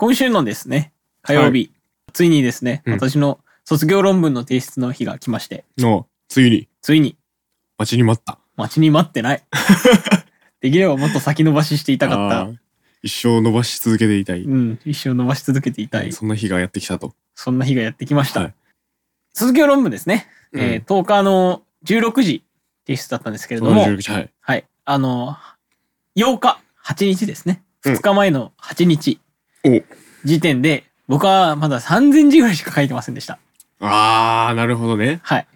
今週のですね、火曜日、ついにですね、うん私の卒業論文の提出の日が来まして、の、ついに、ついに待ちに待った。待ちに待ってない。できればもっと先延ばししていたかった。一生伸ばし続けていたい。うん、一生伸ばし続けていたい。そんな日がやってきたと。そんな日がやってきました。はい卒業論文ですね。えーうん10日の16時提出だったんですけれども、16はい。はい。あの、8日、8日ですね。うん2日前の8日お時点で、僕はまだ3000字ぐらいしか書いてませんでした。あー、なるほどね。はい。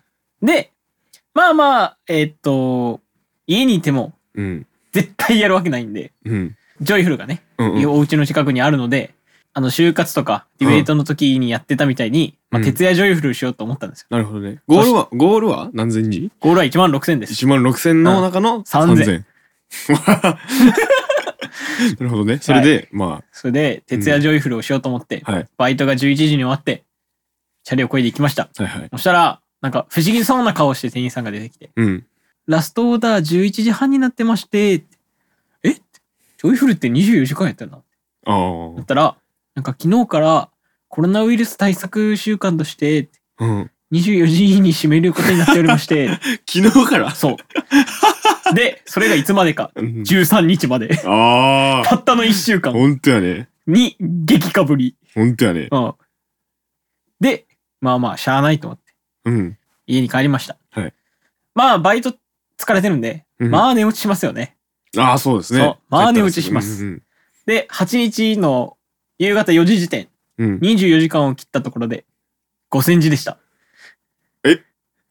で、まあまあ、えーっと、家にいてもうん。絶対やるわけないんで、うん。ジョイフルがね、うん、うん。お家の近くにあるので、あの、就活とかディベートの時にやってたみたいに、まあ、うん徹夜ジョイフルしようと思ったんですよ。なるほどね。ゴールは、ゴールは？何千字？ゴールは1万6000です。?1 万6千の中の3000 3000。なるほどね。それで、まそれで、徹夜ジョイフルをしようと思って、あ、はい。バイトが11時に終わって、チャリをこいで行きました。はいはい。そしたら、なんか不思議そうな顔して店員さんが出てきて、うん。ラストオーダー11時半になってまして、え？ジョイフルって24時間やってんの？あだったら、なんか昨日からコロナウイルス対策週間として、あ。うん。24時に閉めることになっておりまして、昨日から？そう。で、それがいつまでか、うん13日まで、ああ。たったの1週間ほんとやね。に激かぶり。ほんとやね。うん。で、まあまあ、しゃあないと思って、うん。家に帰りました。はいまあ、バイト疲れてるんで、うんまあ寝落ちしますよね。ああ、そうですね。そうまあ寝落ちしますうんで、8日の夕方4時時点、うん。うん。24時間を切ったところで、5000字でした。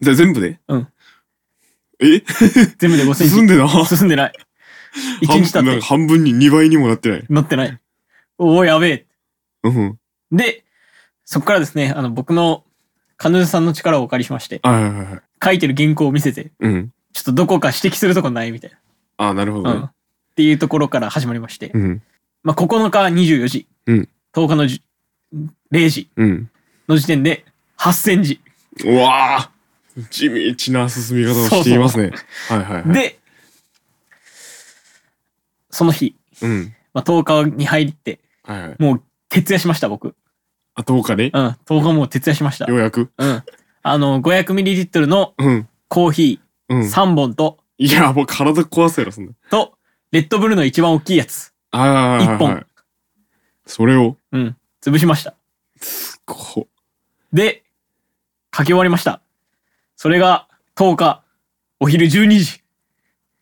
じゃあ全部で？うん。え？全部で5000字。進んでな。進んでない。1日経って半なんか、半分に2倍にもなってない？乗ってない。おお、やべえ。うん。で、そこからですね、あの、僕の彼女さんの力をお借りしまして、はいはいはいはい。書いてる原稿を見せて、うん。ちょっとどこか指摘するとこないみたいああ、なるほな。どね。うん。っていうところから始まりまして、うん。まあ、9日24時、うん10日のじ0時うん。の時点で8000字。うわあ地道な進み方をしていますね。はいはいはい。、で、その日、うん。まあ、10日に入って、はいはい。もう徹夜しました、僕。あ、10日でうん、10日もう徹夜しました。ようやくうん。あの、500ml のうん。コーヒーうん。3本と、いや、もう体壊すやろ、そんな。と、レッドブルの一番大きいやつ。ああ、一本。それを、うん。潰しました。こで、書き終わりました。それが10日、お昼12時。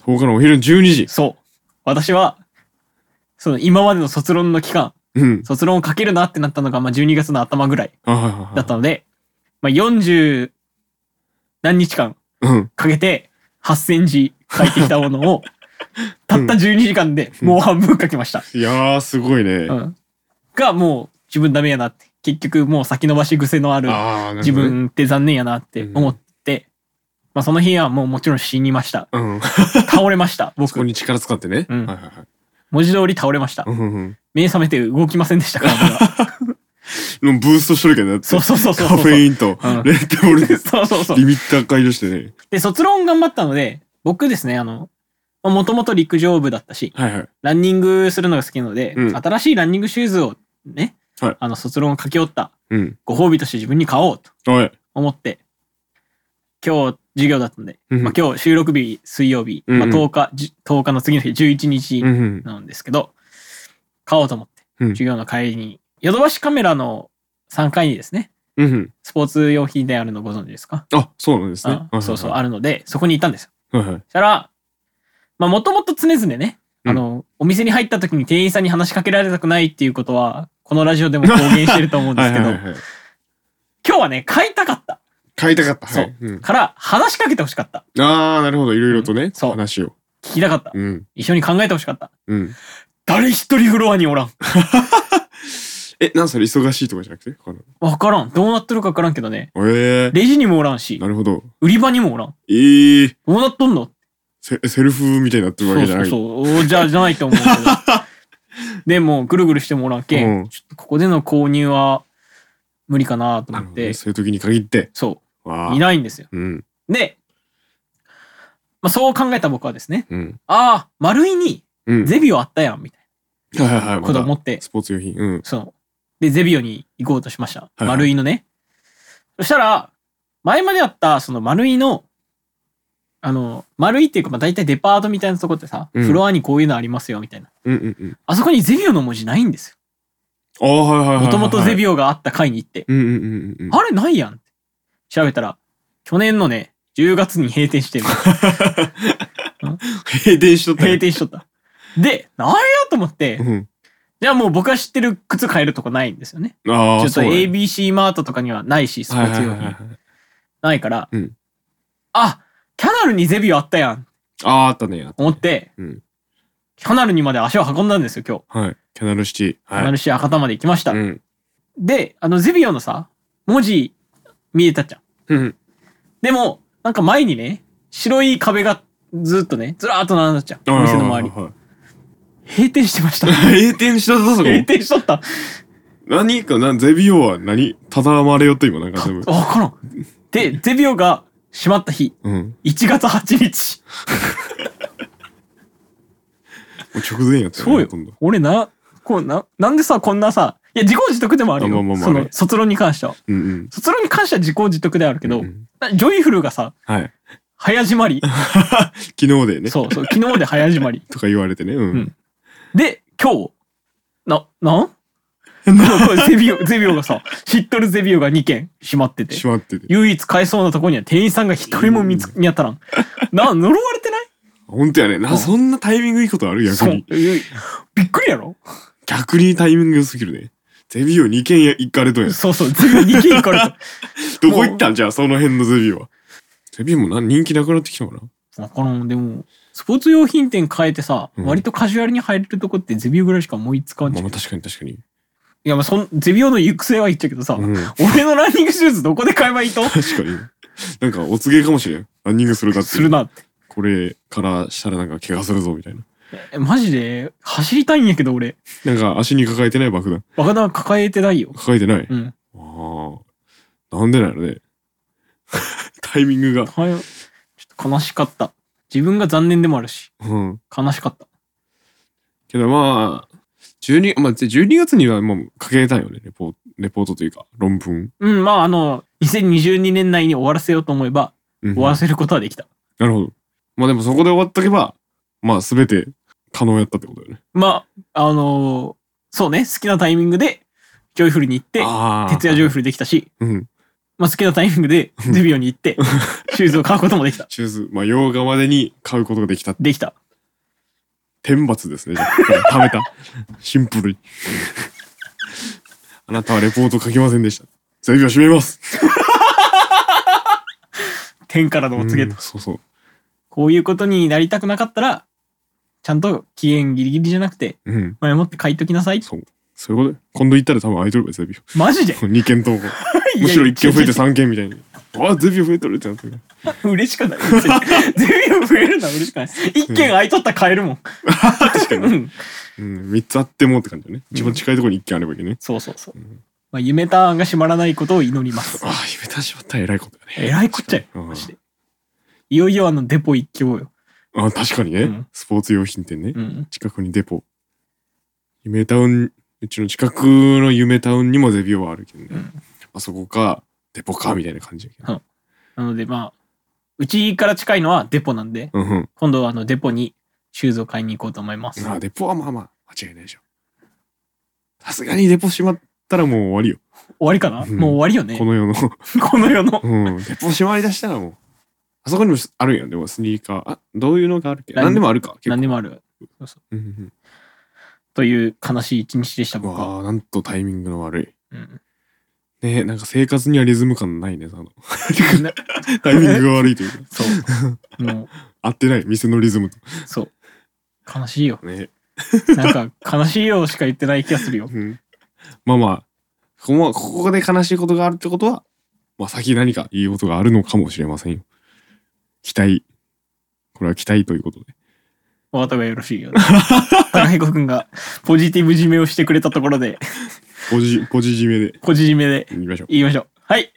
う、10日のお昼の12時。そう。私は、その今までの卒論の期間、うん。卒論を書けるなってなったのが、まあ、12月の頭ぐらい。だったので、まあ、40何日間うん。かけて8000字書いてきたものを、たった12時間でもう半分書きました。いやー、すごいね。うん。が、もう自分ダメやなって。結局もう先延ばし癖のある自。分って残念やなって思って、まあその日はもうもちろん死にました。うん。倒れました、そこ僕。に力使ってね。うんはいはいはい。文字通り倒れましたう。んうんうん。目覚めて動きませんでした、体が。で もブーストしとるけどそうそうそうそう。カフェインとうんレッドブルで そうそうそうリ。ミッター解除してね。で、卒論頑張ったので、僕ですね、あの、もともと陸上部だったし、はいはい。ランニングするのが好きなので、うん新しいランニングシューズをね、はいあの、卒論を書き終わったうん。ご褒美として自分に買おうとはい。思って、今日授業だったんで、うん。まあ今日収録日水曜日、うん。まあ10日、じ10日の次の日11日。なんですけど、買おうと思って、うん。授業の帰りに、ヨドバシカメラの3階にですね。スポーツ用品であるのご存知ですか、あ、そうなんですね。あそうそう、はいあるので、そこに行ったんですよ。そしたら、まあもともと常々ね、あの、お店に入った時に店員さんに話しかけられたくないっていうことは、このラジオでも公言してると思うんですけど、はい。今日はね、買いたかった買いたかった。そうから、話しかけてほしかった。ああ、なるほど。いろいろとね、そう話を。聞きたかった。うん。一緒に考えてほしかった。うん。誰一人フロアにおらん。え、なんそれ忙しいとかじゃなくて？わからん。どうなってるかわからんけどね。ええレジにもおらんしな、るほど。売り場にもおらん。ええどうなっとんの？セセルフみたいになってるわけじゃない。そうそう。おじゃ、じゃないと思うけど。でも、ぐるぐるしてもおらんけ、うんん、ちょっとここでの購入は無理かなと思って。そういう時に限って。そう、いないんですよ。うん。で、まあ、そう考えた僕はですね、うん。ああ、丸いにうん。ゼビオあったやん、みたい。なことを思まってだ、スポーツ用品。うん。その、で、ゼビオに行こうとしました。はい丸井のね。そしたら、前まであった、その丸井の、あの、丸井っていうか、まあ大体デパートみたいなとこってさ、うんフロアにこういうのありますよ、みたいな。うんうんうん。あそこにゼビオの文字ないんですああ、はいはいはいよ。はい。もともとゼオ。ビオがあった回に行って。うんうんうんうんうん。あれないやんって。調べたら、去年のね、10月に閉店してる。閉店しとったよ閉店しとった。で、なんやと思って、うん。じゃあもう僕が知ってる靴買えるとこないんですよね。ああ、ちょっと ABC マートとかにはないし、スポーツ用品。ないから、うんあ、キャナルにゼビオあったやん、ああ、あったね。思って、うんキャナルにまで足を運んだんですよ、今日。はい。キャナルシティ。キャはい。ナル市博多まで行きました。うん。で、あの、ゼビオのさ、文字見えたじゃん。うん。でも、なんか前にね、白い壁がずっとね、ずらーっと並んだじゃん。お店の周り。閉店してました。は い閉店したぞ、そこ。閉店しとった。何かな、ゼビオは何？ただまれよって今なんか全部。わからん。で、ゼビオが閉まった日、うん。1月8日。もう直前やったよねそうよ。俺な、こうな、なんでさ、こんなさ、いや、自己自得でもあるよ。あまあまあまあその、卒論に関しては。うんうん。卒論に関しては自己自得であるけど、うんジョイフルがさ、はい。早締まり。昨日でね。そうそう、昨日で早締まり。とか言われてね。ううんん。で、今日、な、なん？これ ゼビオ、ゼビオがさ、知っとるゼビオが2件閉まってて、閉まってて。唯一買えそうなとこには店員さんが一人も見つ、見当たらん。な、呪われてない？本当やね。な、うんそんなタイミングいいことある？逆そうに。。びっくりやろ？逆にタイミング良すぎるね。ゼビオ2軒や行かれとんや。そうそう、ゼビオ2件行かれた。どこ行ったん？じゃあ、その辺のゼビオは。ゼビオもな人気なくなってきたのかな？わからん、でも、スポーツ用品店変えてさ、うん割とカジュアルに入れるとこってゼビオぐらいしか思いつかんじゃん。いまあまあ確かに確かに。や、まあそん、ゼビオの行く末は言っちゃうけどさ、うん。俺のランニングシューズどこで買えばいいと？確かに。なんかお告げかもしれん。ランニングするだって。するなって。これからしたらなんか怪我するぞみたいな。えマジで、走りたいんやけど俺。なんか足に抱えてない爆弾。若田は抱えてないよ。抱えてない？うん。ああ。なんでなのね。タイミングが。はい。ちょっと悲しかった。自分が残念でもあるし、うん。悲しかった。けどまあ、12、まあ、12月にはもう書けたんよね、レポレポートというか、論文。うん、まああの、2022年内に終わらせようと思えば、うん終わらせることはできた。なるほど。まあでもそこで終わっとけば、まあ全て可能やったってことだよね。まあ、あのーそうね、好きなタイミングで、ジョイフルに行って、あ徹夜ジョイフルできたし、うん。まあ好きなタイミングでゼビオに行って、シューズを買うこともできた。シューズ、まあ8日までに買うことができた。できた。天罰ですね、じゃあ。食べた。シンプルに。あなたはレポート書きませんでした。ゼビは閉めます。天からのお告げと。うんそうそう。こういうことになりたくなかったら、ちゃんと期限ギリギリじゃなくて、うん。前もって書いときなさい。そう。そういうこと？で。今度行ったら多分空いとるわ、ゼビオ。マジで？2件とも。むしろ1件増えて3件みたいに。あ、ゼビオ増えとるってなってる。嬉しくない。別にゼビオ増えるのは嬉しくない。一件空いとったら買えるもん。確かに。うん。うん、3つあってもって感じだね。一番近いところに1件あればいいね。そうそうそう。まあ、夢ターンが閉まらないことを祈りますあ。あ、夢たしまったら偉いことだね。えらいこっちゃよ。うんマジで。いよいよあのデポ一強よ。あ確かにね、うんスポーツ用品店ね。うん。近くにデポ。夢タウン、うちの近くの夢タウンにもゼビオはあるけどね。うんあそこか、デポか、みたいな感じやけど。なのでまあ、うちから近いのはデポなんで、うんうん。今度はあのデポにシューズを買いに行こうと思います。あデポはまあまあ、間違いないでしょ。さすがにデポ閉まったらもう終わりよ。終わりかな、うんもう終わりよね。この世の。この世の。うん。デポ閉まりだしたらもう。あそこにもあるんやん。でもスニーカー。あ、どういうのがあるっけ？何何でもあるか。結構何でもある。そうそううんうんという悲しい一日でした、うん。僕は。わあ、なんとタイミングの悪い。うんねえ、なんか生活にはリズム感ないね、あの。な タイミングが悪いというか。そう。もう、合ってない、店のリズムと。そう。悲しいよ。ねなんか、悲しいよしか言ってない気がするよ。うん。まあまあ、ここもここで悲しいことがあるってことは、まあ先何かいいことがあるのかもしれませんよ。期待。これは期待ということで。お後がよろしいようで。高彦くんがポジティブ締めをしてくれたところで、ポジ、ポジ締めでポジ締めで言いましょう。言いましょう。はい。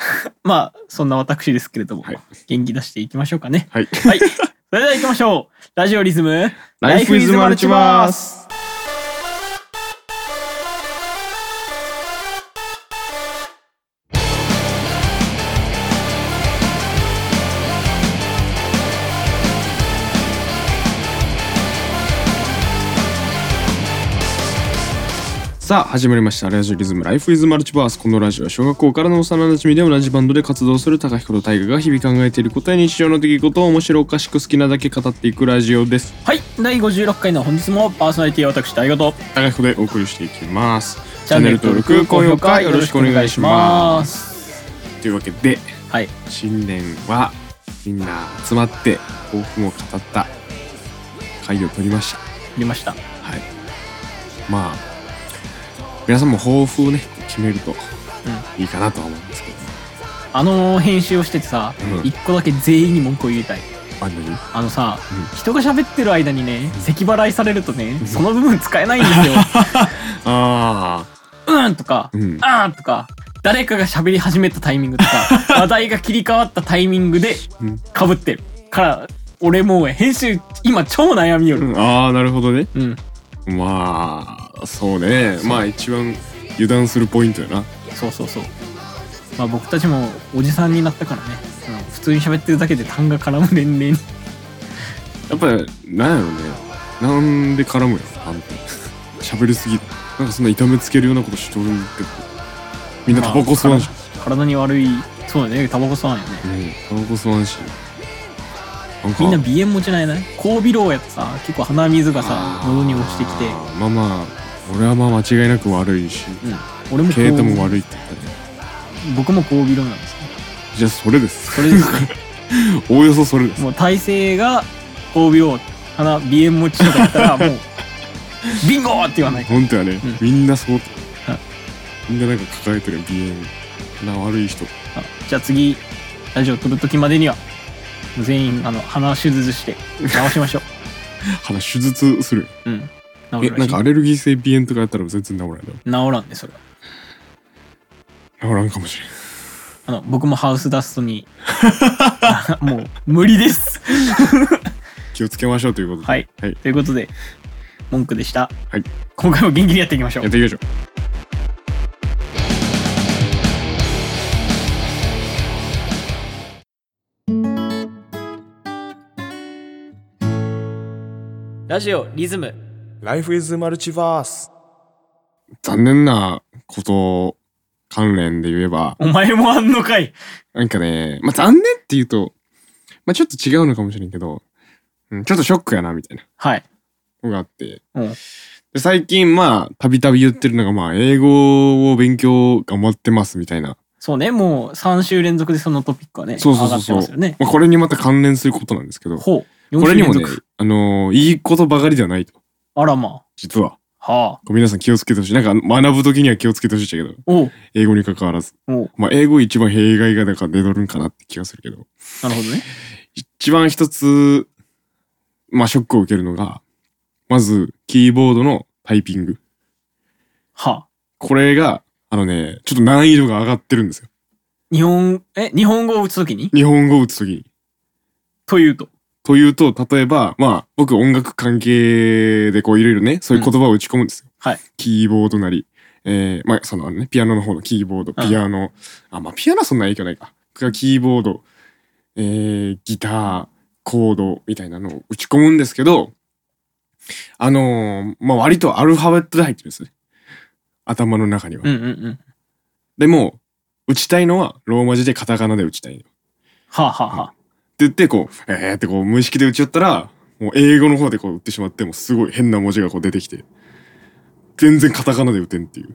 まあ、そんな私ですけれども、はい元気出していきましょうかね。はい。はい。それでは行きましょう。ラジオリズム、Life is Multiverse さあ始まりました。ラジオリズムライフイズマルチバース。このラジオは小学校からの幼馴染で同じバンドで活動する高彦と大我が日々考えていることや日常の出来事を面白おかしく好きなだけ語っていくラジオです。はい第56回の本日もパーソナリティは私大和と高彦でお送りしていきます。チャンネル登録高評価よろしくお願いします。というわけではい新年はみんな集まって抱負も語った会を取りました。見ました。はい。まあ皆さんも抱負をね決めるといいかなとは思うんですけど。あの編集をしててさうん。一、個だけ全員に文句を言いたい。あんなにあのさ、うん。人が喋ってる間にね咳払いされるとね、その部分使えないんですよ。あうんとかあうん。あーとか誰かが喋り始めたタイミングとか 話題が切り替わったタイミングでうん。かぶってるから俺もう編集今超悩みよる。ああなるほどね。うん。まあそうね。まあ一番油断するポイントやな。そうそうそう。まあ僕たちもおじさんになったからね。うん普通に喋ってるだけで単が絡む年齢に。やっぱりなんやろね。なんで絡むよあんた。喋りすぎる。なんかそんな痛めつけるようなことしとるけど。みんなタバコ吸わんし、まあ体に悪い。そうだね。タバコ吸わんよね。うん。タバコ吸わんし。みんな鼻炎持ちないない？後鼻漏やとさ結構鼻水がさ喉に落ちてきて。まあまあ俺はまあ間違いなく悪いしうん。俺もケイタも悪いって言ったね。僕も後鼻漏なんですよ。じゃあそれです。それです。ね おおよそそれです。もう体勢が後鼻漏鼻鼻炎持ちとかだったら もうビンゴーって言わない。本当やね、うん。みんなそうはい。みんななんか抱えてる鼻炎鼻悪い人。あじゃあ次ラジオ撮る時までには全員あの鼻手術して治しましょ 鼻手術する。うう治るらしい。なんかアレルギー性鼻炎とかやったら全然治らないの？治らんねそれ。は治らんかもしれん。あの僕もハウスダストに もう無理です。気をつけましょうということで。はい、はい、ということで文句でした、はい、今回も元気にやっていきましょう。やっていきましょう。ラジオリズム Life is Multiverse. 残念なこと関連で言えば。お前もあんのかい。なんかねまあ残念って言うとまあちょっと違うのかもしれんけど、うん、ちょっとショックやなみたいな。はい。のがあって。うん。で最近まあたびたび言ってるのがまあ英語を勉強頑張ってますみたいな。そうねもう3週連続でそのトピックはねそうそうそうそう。ますよね。まあ、これにまた関連することなんですけど。ほう。これにもね4週連続あのーいいことばかりではないとあらま実は。あ。はあ皆さん気をつけてほしい。なんか学ぶ時には気をつけてほしいんだけど。おう。英語に関わらず。おう。まあ英語一番弊害がだから出とるんかなって気がするけど。なるほどね。一番一つまあショックを受けるのがまずキーボードのタイピング。はあ。これがあのねちょっと難易度が上がってるんですよ。日本え日本語を打つときに？日本語を打つ時に。というと？というと例えばまあ僕音楽関係でこういろいろねそういう言葉を打ち込むんですよ、はい。キーボードなり。えー、まあそのねピアノの方のキーボード。うん。ピアノ、あまあピアノはそんな影響ないか。キーボード。えー、ギターコードみたいなのを打ち込むんですけどあのーまあ割とアルファベットで入ってるんですね。頭の中には、うんうんうん。でも打ちたいのはローマ字でカタカナで打ちたいの。はあはあはあ。って言ってこうえーってこう無意識で打ち寄ったらもう英語の方でこう打ってしまってもうすごい変な文字がこう出てきて全然カタカナで打てんっていう。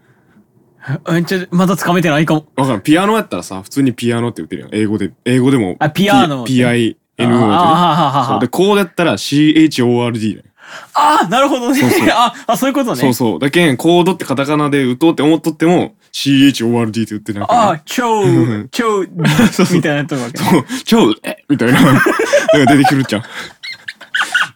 えちょまだつかめてないかも。わからんピアノやったらさ普通にピアノって打てるやん。英語で英語でもあピアノ PINO あってあねでこうだったら CHORD だよああなるほどね。そうそう。ああそういうことね。そうそう。だけんコードってカタカナで打とうって思っとっても CHORD って言ってなんあか、ね、あ超うん超そうそうみたいなやつわけそう。超え？みたいな。のが出てくるじゃん。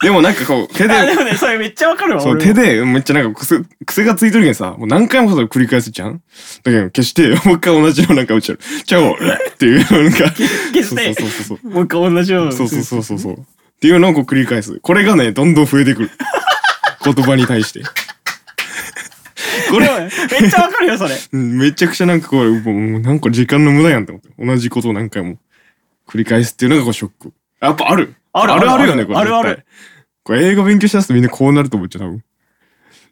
でもなんかこう手で。あでもねそれめっちゃわかるわそう、手でめっちゃなんか癖、癖がついてるけんさ、もう何回もそれ繰り返すじゃん。だけど消して、もう一回同じのなんか打っちゃう。ちゃおっていうなんか。消して。もう一回同じようなそうそうそうそう。っていうのをこう繰り返す。これがね、どんどん増えてくる。言葉に対して。これ、でもねめっちゃわかるよそれ うんめちゃくちゃなんかこれ、もうなんか時間の無駄やんって思って。同じことを何回も繰り返すっていうのがこうショック。やっぱあるあるあるあるよね、これ。あるある絶対。これ英語勉強しだすとみんなこうなると思っちゃう、多分。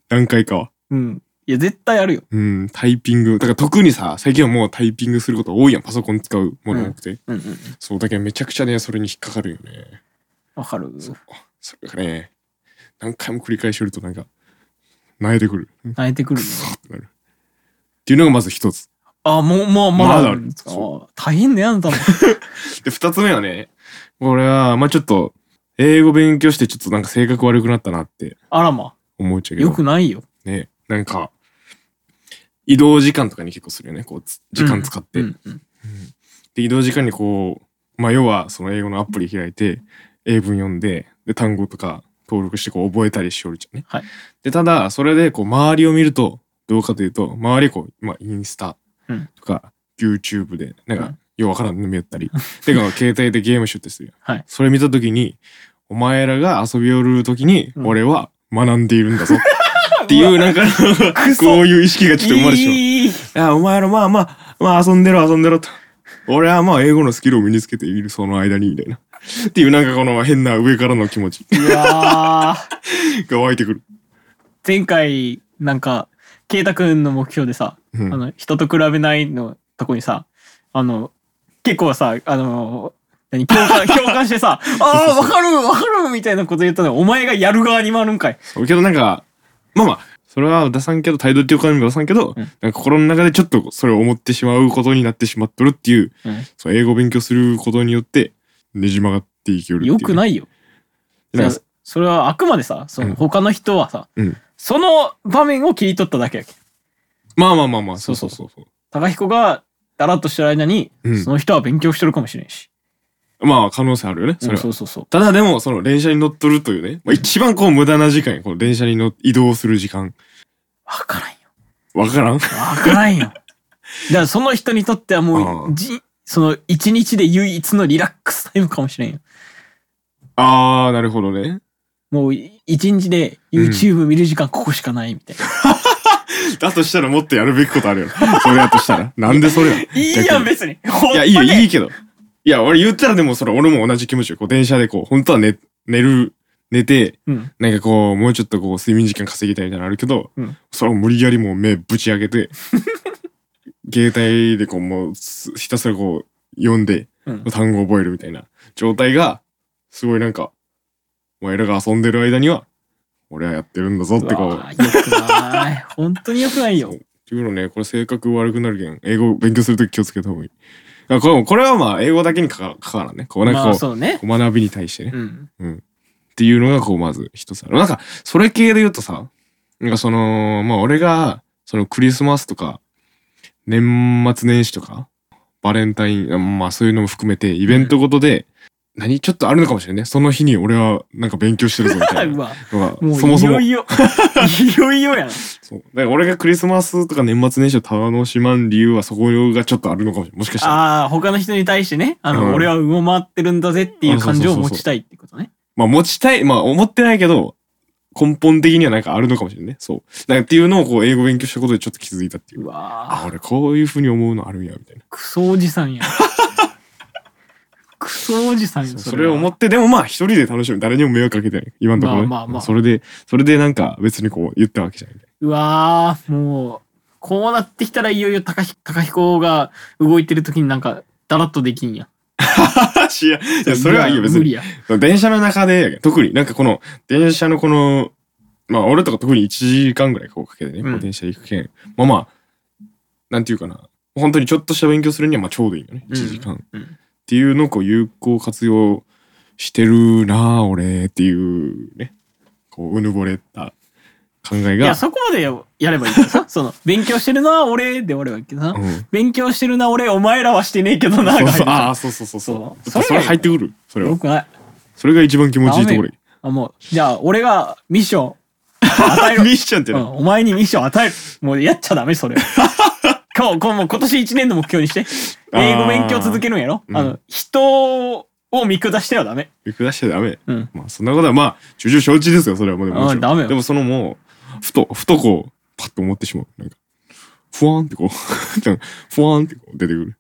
何回かは。うんいや、絶対あるよ。うん、タイピング。だから特にさ、最近はもうタイピングすること多いやん。パソコン使うもの多くて。うんうん。そう、だけどめちゃくちゃね、それに引っかかるよね。わかる？それがね、何回も繰り返しるとなんか、慣れてくる。っ泣いてくるね。てなる。っていうのがまず一つ。あ、もう、もう、まだまだあるんですか？あ大変だよ、あなたも。で、二つ目はね、俺は、まあちょっと、英語勉強してちょっとなんか性格悪くなったなってあらま。思っちゃうけど。よくないよ。ね、なんか、移動時間とかに結構するよね。こう、つ時間使って。うんうん。で、移動時間にこう、まあ要はその英語のアプリ開いて、英文読んで、で、単語とか登録してこう覚えたりしおるじゃんね。はいで、ただ、それでこう周りを見ると、どうかというと、周りこう、まあインスタうんとか、YouTube で、なんかうん、ようわからんの見よったり、てか、携帯でゲームしよってするよ。はいそれ見たときに、お前らが遊び寄るときに、うん俺は学んでいるんだぞ。っていう、なんか、こういう意識がちょっと生まれてしまう。いや、お前らまあまあ、まあ遊んでろ遊んでろと。俺はまあ英語のスキルを身につけているその間に、みたいな。っていうなんかこの変な上からの気持ちうわー が湧いてくる。前回、なんか、ケイタくんの目標でさ、うんあの、人と比べないのとこにさ、あの、結構さ、あの、何共感、共感してさ、ああ、わかるわかるみたいなこと言ったのお前がやる側に回るんかい。けどなんか、まあまあ、それは出さんけど、態度っていう感じも出さんけど、うんなんか心の中でちょっとそれを思ってしまうことになってしまっとるっていう、うんそう英語を勉強することによって、ねじ曲がっていけるっていう。よくないよ。なんかそれはあくまでさ、そうんの他の人はさ、うんその場面を切り取っただけやけん。まあまあまあまあ、そそううそそそううそうう高彦がだらっとしてる間に、うんその人は勉強してるかもしれんし。まあ可能性あるよね、それうんは。そうそうそう。ただでも、その電車に乗っとるというね、まあ、一番こう無駄な時間やこの電車に乗移動する時間。わからんよ。わからん？わからんよ。だからその人にとってはもうう、じ、その一日で唯一のリラックスタイムかもしれんよ。あー、なるほどね。もう一日で YouTube 見る時間ここしかないみたいな。だとしたらもっとやるべきことあるよ。それだとしたら。なんでそれなの いいや別に。いや、いいよ、いいい。けど。いや、俺言ったらでもそれ俺も同じ気持ちよ。こう電車でこう、本当は寝、寝る、寝て、うん。なんかこう、もうちょっとこう、睡眠時間稼ぎたいみたいなのあるけど、うんそれを無理やりもう目ぶち上げて、携帯でこう、もうす、ひたすらこう、読んで、うん単語を覚えるみたいな状態が、すごいなんか、お前らが遊んでる間には、俺はやってるんだぞってこう、うわよくない。本当によくないよ。っていうのね、これ性格悪くなるけん、英語勉強するとき気をつけた方がいい。あこれこれはまあ、英語だけにかかかからんね。こうなんかまこう、あそうね。こう学びに対してね。うん。っていうのがこうまず一つある。なんか、それ系で言うとさ、なんかその、まあ俺が、そのクリスマスとか、年末年始とか、バレンタイン、あまあそういうのも含めて、イベントごとで、何ちょっとあるのかもしれんね。その日に俺はなんか勉強してるぞみたい うなもうそもそもい。よいよ。いよいよやん。そう。だから俺がクリスマスとか年末年始を楽しまん理由はそこがちょっとあるのかもしれない。もしかしたら。ああ、他の人に対してね、あの、うん俺は上回ってるんだぜっていう感情を持ちたいってことね。まあ持ちたい、まあ思ってないけど、根本的にはなんかあるのかもしれないね。そう。なんかっていうのをこう英語勉強したことでちょっと気づいたっていうう。あ、わあ、俺こういうふうに思うのあるんや、みたいな。クソおじさんやん。クソおじさんよ、それを思っって、でもまあ一人で楽しむ。誰にも迷惑かけてない。今のところね。まあまあまあそれで、それでなんか別にこう言ったわけじゃない。うわあ、もう、こうなってきたらいよいよ高ひ高彦が動いてる時になんか、だらっとできんや。いや、いやそれはいいよ、別に。電車の中で、特になんかこの、電車のこの、まあ俺とか特に1時間ぐらいこうかけてね、こううん電車で行くけん。まあまあ、なんていうかな。本当にちょっとした勉強するにはまあちょうどいいよね。1時間。うんっていうのをこう有効活用してるなあ俺っていうね。こう、うぬぼれた考えが。いや、そこまでややればいいけどさ、その、勉強してるのは俺で俺はいいけどさ、うん。勉強してるな俺、お前らはしてねえけどな、そうそうああ、そうそうそうそう。それ入ってくる。それは。よくない。それが一番気持ちいいところ。あ、もう、じゃあ、俺がミッション与える。ミッションってうん、な。お前にミッション与える。もうやっちゃダメ、それ。今日、こうもう今年1年の目標にして。英語勉強続けるんやろ、うんあの、人を見下してはダメ。見下しちゃダメ。うん。まあそんなことはまあ、重々承知ですよ、それはもうでもダメよでもそのもう、ふと、ふとこう、パッと思ってしまう。なんか、ふわーんってこう、ふわーんってこう出てくる。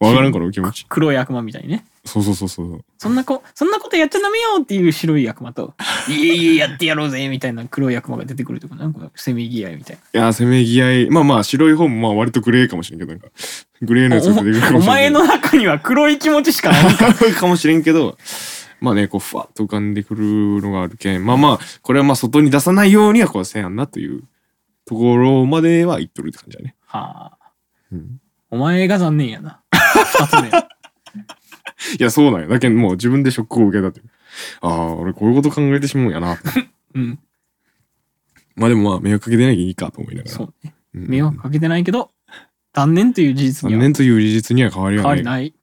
わからんかな、気持ち。黒い悪魔みたいにね。そうそうそうそう。そんなこ、そんなことやっちゃダメよっていう白い悪魔と、いえいえやってやろうぜみたいな黒い悪魔が出てくるとか、なんかせめぎ合いみたいいやせめぎ合い。まあまあ白い方もまあ割とグレーかもしれんけどなんか。グレーのな。やつが出てくるかおお前の中には黒い気持ちしかない。か。もしれんけど。まあねこうふわっと浮かんでくるのがあるけん。まあまあこれはまあ外に出さないようにはこうせやんなというところまでは言っとるって感じだね、はあ、うん、お前が残念やな。二つ目。いやそうなんよ。だけどもう自分でショックを受けたという。ああ俺こういうこと考えてしまうんやな。うん、まあでもまあ迷惑かけてないけどいいかと思いながら。そうね。うん。迷惑かけてないけど、残念という事実には残念という事実には変わり変はない。わりない。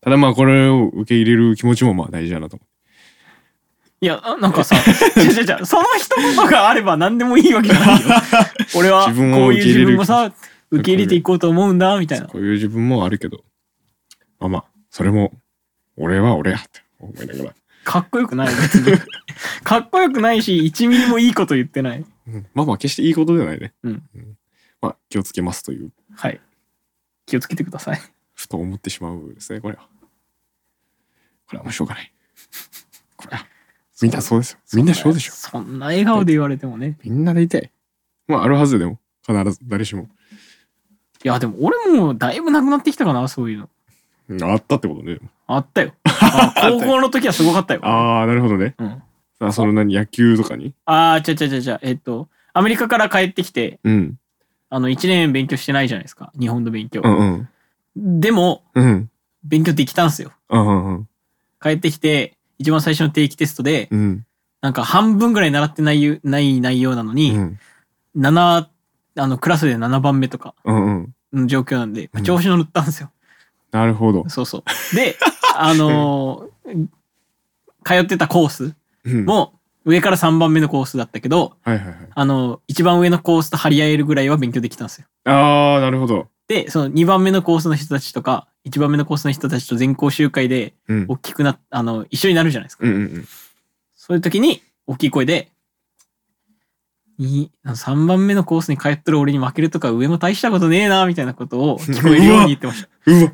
ただまあこれを受け入れる気持ちもまあ大事だなと思いや、あなんかさ、じゃじゃじゃその一言があれば何でもいいわけじゃないよ。俺はこ自ういう自分もさ、受け入れていこうと思うんだ、みたいな。こういう自分もあるけど。まあまあそれも俺は俺やって思いながら、かっこよくない別に。かっこよくないし、1ミリもいいこと言ってない。うん。まあまあ決していいことではないね、うん。まあ気をつけますという。はい。気をつけてください。ふと思ってしまうですねこれは。これはもうしょうがない。これは。みんなそうですよ。みんなそうでしょ。そんな笑顔で言われてもね。みんなでいたいまああるはずでも。必ず誰しも。いや、でも俺もだいぶなくなってきたかな、そういうの。うんあったってことねあったよ。あ高校の時はすごかったよ。ああなるほどねうん。あその何野球とかに？ああ、ちゃちゃちゃちゃ、えっと、アメリカから帰ってきて、うんあの、1年勉強してないじゃないですか。日本の勉強。うんうんでも、うん勉強できたんすよ。うんうんうん帰ってきて、一番最初の定期テストで、うんなんか半分ぐらい習ってないゆない内容なのうに、ん7、あの、クラスで7番目とかうんうんの状況なんでう、ん調子乗ったんですよ。なるほどそうそう。で、あのー通ってたコースうんも、上から3番目のコースだったけど、はいはいはいあの、一番上のコースと張り合えるぐらいは勉強できたんですよ。ああなるほどで、その2番目のコースの人たちとか、1番目のコースの人たちと全校集会でうん大きくなっ、あの、一緒になるじゃないですか。うんうんうんそういう時に、大きい声で、に3番目のコースに通ってる俺に負けるとか上も大したことねえな、みたいなことを聞こえるように言ってました。うわ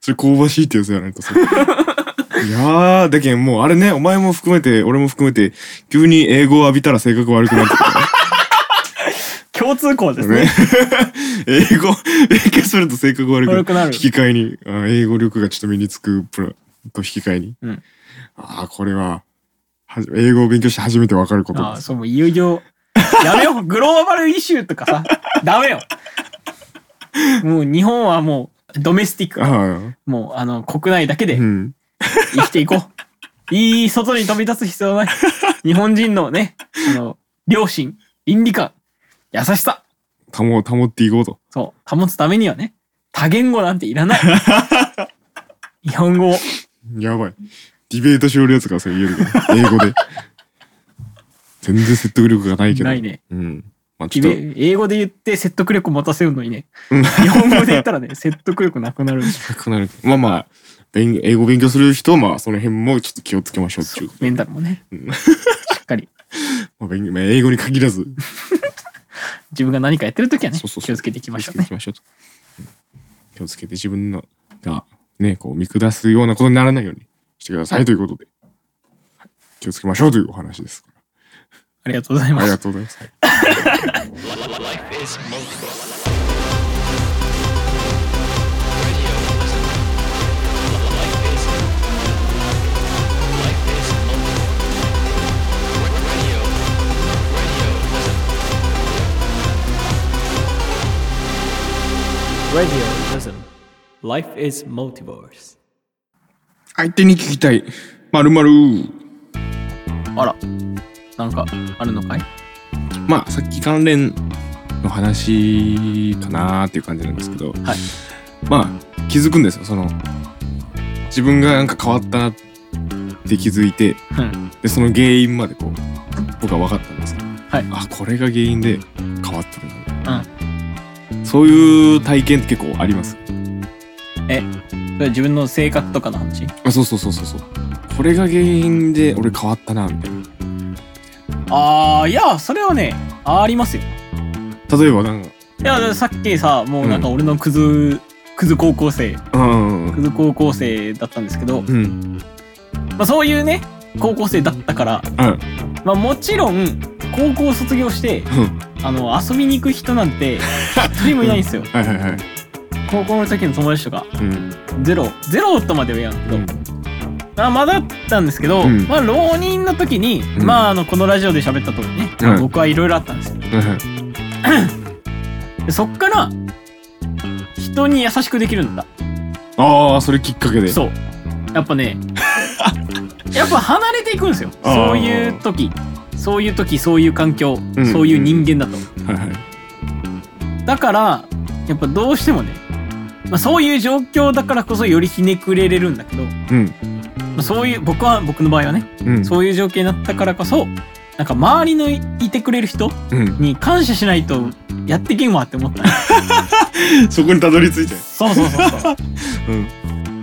それ香ばしいってやつやないとさ いやーだけんもうあれねお前も含めて俺も含めて急に英語を浴びたら性格悪くなってく共通項でするね。ね。英語勉強すると性格悪くなる。悪くなる。引き換えに。あ英語力がちょっと身につくプラと引き換えに、うん。ああこれははじ英語を勉強して初めて分かることああ、ですそう、もういよいよ、やめよう、グローバルイシューとかさ、ダメよ。もう日本はもう、ドメスティック。ああもう、あの、国内だけでうん生きていこう。いい外に飛び立つ必要はない。日本人のね、あの、良心、倫理観、優しさ、保保っていこうとそう、保つためにはね、多言語なんていらない。日本語を、やばい。ディベートしおるやつがそれ言えるけど、英語で。全然説得力がないけど。ないね。うん。まあちょっと、英語で言って説得力持たせるのにね、うん。日本語で言ったらね、説得力なくなる。なくなる。まあまあ、勉英語勉強する人は、まあその辺もちょっと気をつけましょうっていう。メンタルもね、うん。しっかり。まあ、英語に限らず、自分が何かやってるときはねそうそうそう。気をつけていきましょうね。気をつけて自分のがね、こう見下すようなことにならないようにしてくださいということで、はい。気をつけましょうというお話です。ありがとうございます。ありがとうございます。はい「Life is Multiverse 相手に聞きたい。まるまる。」あら、なんかあるのかい？まあさっき関連の話かなーっていう感じなんですけど、はい。まあ気づくんですよ。その自分がなんか変わったなって気づいてうん。でその原因までこう僕は分かったんですよ。はい。あこれが原因で変わってるな。うん。そういう体験って結構あります？え、それ自分の性格とかの話？あそうそうそうそうそう。これが原因で俺変わったなみたいなああ、いや、それはね、ありますよ。例えばなんか。いや、さっきさ、もうなんか俺のクズ、クズ高校生。うん。うんクズ高校生だったんですけど、うん。まあ、そういうね高校生だったから、うんまあ、もちろん高校を卒業してあの遊びに行く人なんて 一人もいないんですよ。はいはいはい。高校の時の友達とかうん。ゼロゼロとまでは言わんけど、うんあまあだったんですけど、うん。まあ浪人の時に、うん。まああのこのラジオで喋った通りね、うん。僕はいろいろあったんですよ。でそっから人に優しくできるんだ。ああそれきっかけで。そう。やっぱね やっぱ離れていくんですよ。あー。そういう時。そういう時そういう環境、うん。そういう人間だと。はいはい。だからやっぱどうしてもね、まあ、そういう状況だからこそよりひねくれれるんだけど、まうん。あ、そういう僕は僕の場合はねうん。そういう状況になったからこそなんか周りのいいてくれる人うん。に感謝しないとやっていけんわって思った。ね そこにたどり着いて。そうそうそうそう。うん。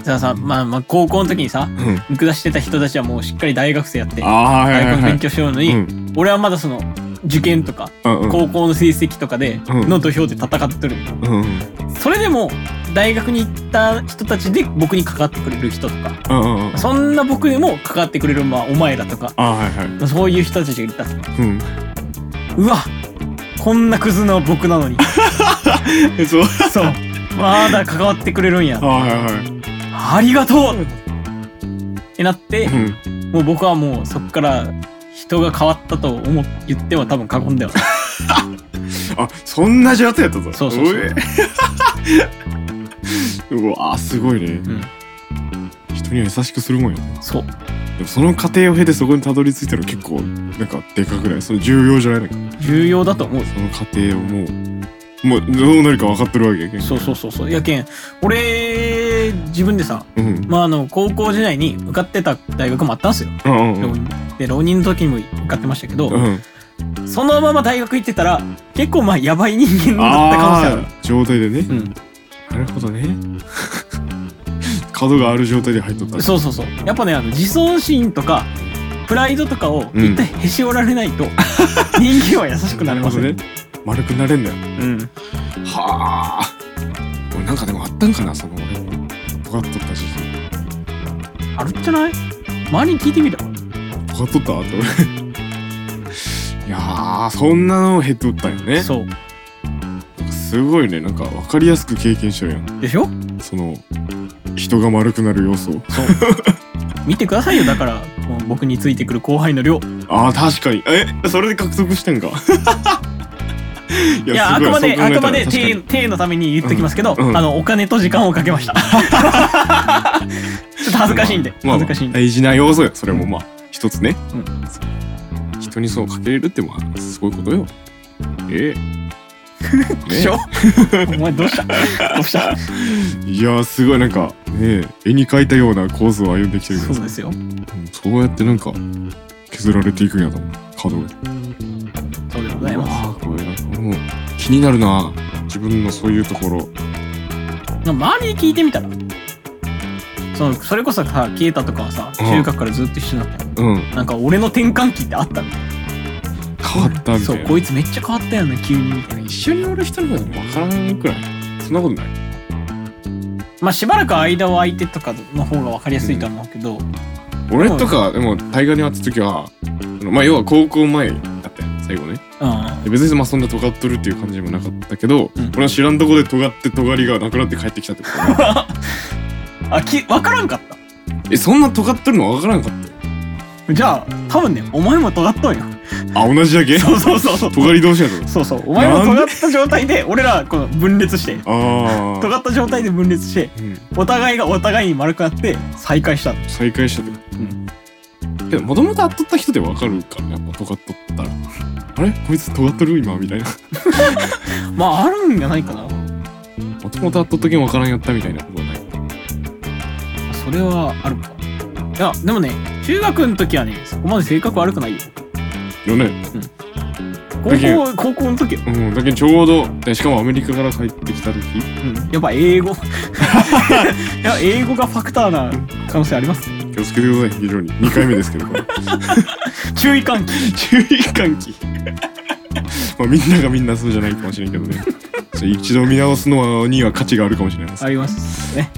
じゃあさ、まあ、まあ高校の時にさうん。見下してた人たちはもうしっかり大学生やって大学の勉はいはい強してるのに、うん。俺はまだその受験とかうんうん。高校の成績とかでうん。の土俵で戦ってる、うんうん。それでも大学に行った人たちで僕に関わってくれる人とかうんうんうん。そんな僕でも関わってくれる、まあ、お前らとかはいはい。そういう人たちがいたうん。うわこんなクズの僕なのに。えそう。そう。まだ関わってくれるんや。はいはい。ありがとう。ってなってうん。もう僕はもうそっから人が変わったと思っ言っては多分過言ではない。あそんな状態やったぞ。そうそうそううわーすごいね。うん。人には優しくするもんよ。ねそう。でもその過程を経てそこにたどり着いたら結構なんかでかくない？その重要じゃないのか。重要だと思うその過程をもうもうどうなるか分かってるわけやけん。そうそうそうそう。やけん俺自分でさうん。まああの高校時代に受かってた大学もあったんですよ。うんうん浪人。で浪人の時にも受かってましたけど、うんそのまま大学行ってたら結構まあやばい人間だった可能性あるあー状態でね。うんなるほどね。角がある状態で入っとった。そうそうそう。やっぱねあの自尊心とかプライドとかをうん。一体へし折られないと、人間は優しくなれません。ね。丸くなれんだよ。うん。はあ。俺なんかでもあったんかなその俺も尖っとった時期あるんじゃない？周りに聞いてみる尖っとった？って俺。いやーそんなのを経とったよね。そうすごいね。なんか分かりやすく経験してるやんでしょ？その人が丸くなる要素 見てくださいよ。だからもう僕についてくる後輩の量。あー確かに。えそれで獲得してんか？い いやあくまであくまで手手手のために言っときますけど、うんうん。あのお金と時間をかけました。ちょっと恥ずかしいんで、まあ恥ずかしいんで、大事な要素よ。それもまあ一つね、うん。人にそうかけれるってまあすごいことよ。ええでしょ？お前どうした？どうした？いやーすごいなんかね絵に描いたような構図を歩んできてるけど。そうですよ。うんそうやってなんか削られていくんやと思う角がそうでございます。これな。んかもう気になるな自分のそういうところ。周りに聞いてみたら？そのそれこそさ啓太とかはさうん。中学からずっと一緒になったようん。なんか俺の転換期ってあったんだよ変わったみそたいうなこいつめっちゃ変わったよね急にみたいな。一緒におる人の方が分からんくらい。そんなことない。まあしばらく間を空いてとかの方が分かりやすいとは思うけど、俺とかでも大河に会った時はまあ要は高校前だったよ最後ね。うん。で別にまあそんな尖っとるっていう感じでもなかったけど、うん。俺は知らんとこで尖って尖りがなくなって帰ってきたってことね。あき分からんかった？えそんな尖っとるの分からんかった。よじゃあ多分ねお前も尖っとんよあ同じだけ？そうそうそうそう。尖り同士やとそうそう。お前も尖った状態で俺らこの分裂してああ、尖った状態で分裂してうん、お互いがお互いに丸くなって再会した。の再会したってこと？けどもともと会っとった人で分かるからねやっぱ尖っとったら。あれ？こいつ尖っとる今みたいな。まああるんじゃないかな。もともと会っとったけん分からんやったみたいなことはない。それはあるかいやでもね中学の時はねそこまで性格悪くないよ。よね。高だけ校高校の時。よ、うんだけどちょうどでしかもアメリカから帰ってきた時。うん、やっぱ英語。い や英語がファクターな可能性あります。気をつけてください非常に。2回目ですけど。こ れ注意喚起。注意喚起。まあみんながみんなそうじゃないかもしれんけどね。一度見直すのには価値があるかもしれないです。ありますね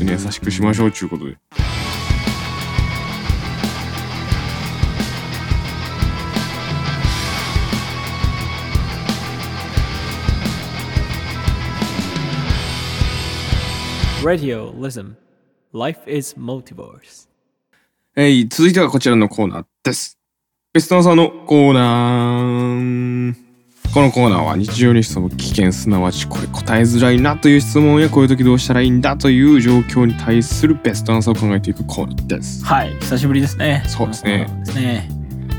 人に優しくしましょうちゅうことで Radio Lism Life is Multiverse えー続いてはこちらのコーナーです。ベストアンサーのコーナー。このコーナーは日常に潜む危険すなわちこれ答えづらいなという質問やこういう時どうしたらいいんだという状況に対するベストアンサーを考えていくコーナーです。はい久しぶりですね。そうですね。ですね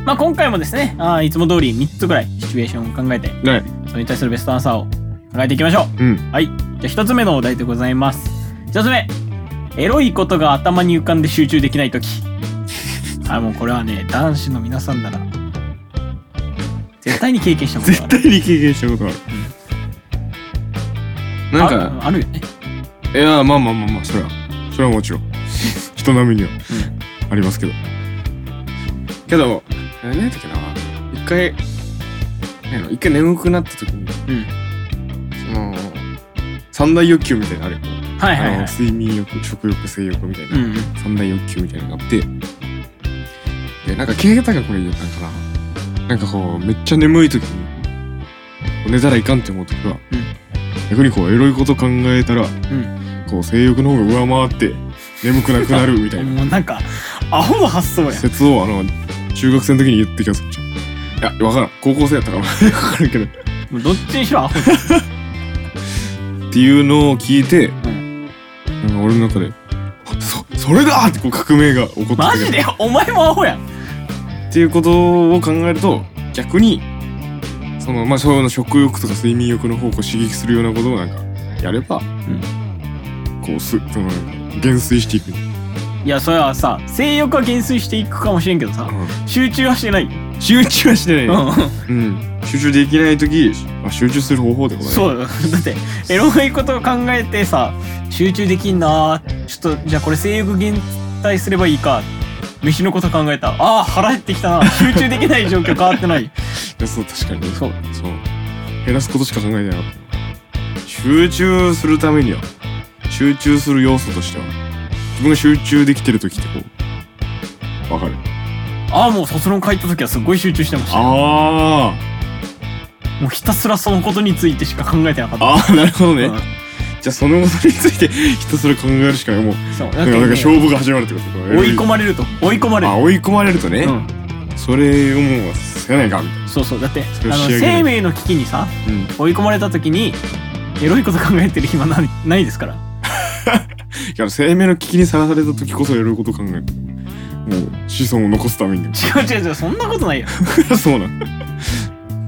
まあ今回もですねあーいつも通り3つぐらいシチュエーションを考えてね、それに対するベストアンサーを考えていきましょううん。はい。じゃあ1つ目のお題でございます。1つ目。エロいことが頭に浮かんで集中できない時。あもうこれはね男子の皆さんなら絶対に経験したことがある。絶対に経験したことある。なんか、ああるよね。いや、まあまあまあまあ、それは、それはもちろん、人並みにはありますけど。けど、何やったっけな、一回、何やろ一回眠くなった時に、うん。その、三大欲求みたいなのあるよ。はいはいはい。あの睡眠欲、食欲、性欲みたいな、うんうん。三大欲求みたいなのがあって、で、なんか、経営がこれ言ったんかな。なんかこう、めっちゃ眠い時に、寝たらいかんって思う時は、うん。逆にこう、エロいこと考えたら、ん。こう、性欲の方が上回って、眠くなくなるみたいな。もうなんかアホの発想や説を、あの、中学生の時に言ってきたす。いや、わからん。高校生やったから、わからんけど。どっちにしろアホていうのを聞いて、ん。なんか俺の中で、あそ、それだ!ってこう革命が起こってマジで？お前もアホやんっていうことを考えると逆にそのまあそういうの食欲とか睡眠欲の方向を刺激するようなことをなんかやれば、こうすその減衰していく、いやそれはさ性欲は減衰していくかもしれんけどさ集中はしてない。集中はしてない、ううん。集中できない時あ集中する方法ってことねそうだ。だってエロいことを考えてさ集中できんなちょっとじゃあこれ性欲減退すればいいか飯のこと考えた。ああ腹減ってきたな。集中できない状況変わってない。いやそう確かにね。そう。そう。減らすことしか考えてなかった集中するためには集中する要素としては自分が集中できてる時ってこうわかる。ああもう卒論書いた時はすごい集中してました。よあもうひたすらそのことについてしか考えてなかった。ああなるほどね、うんじゃあそのことについてひたすら考えるしかない。もうそうだなんかなんかね勝負が始まるってこと追い込まれると。追い込まれる。あ追い込まれるとね、うん。それをもうせないかみたいな。そうそう。だってそれあの仕上げない生命の危機にさうん。追い込まれた時にエロいこと考えてる暇ないないですから。いや生命の危機にさらされた時こそやることを考える。もう子孫を残すために。違う違う違うそんなことないよ。そうなん